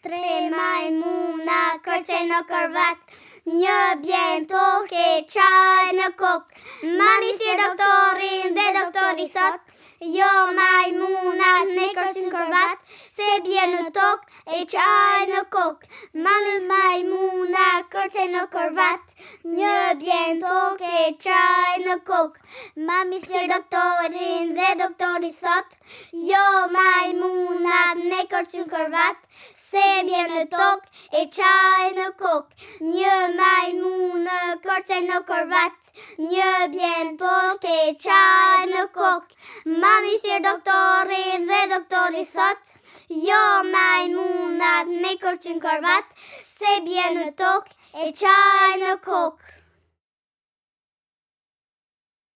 Tre majmuna kërce në kërvat, një bjen toke qaj në kok. Mami si doktorin dhe doktori thot, jo majmuna ne kërce në kërvat, se bjen në tok e qaj në kok. Mami majmuna kërce në kërvat, një bjen toke qaj në kok. Mami thirë doktorin dhe doktori thot, jo majmuna korë që në korvat, se mje në tok, e qaj në kok. Një maj në korë që në korvat, një bjen posh, e qaj në kok. Mami thirë doktori dhe doktori thot, jo majmunat në me korë që në korvat, se bje në tok, e qaj në kok.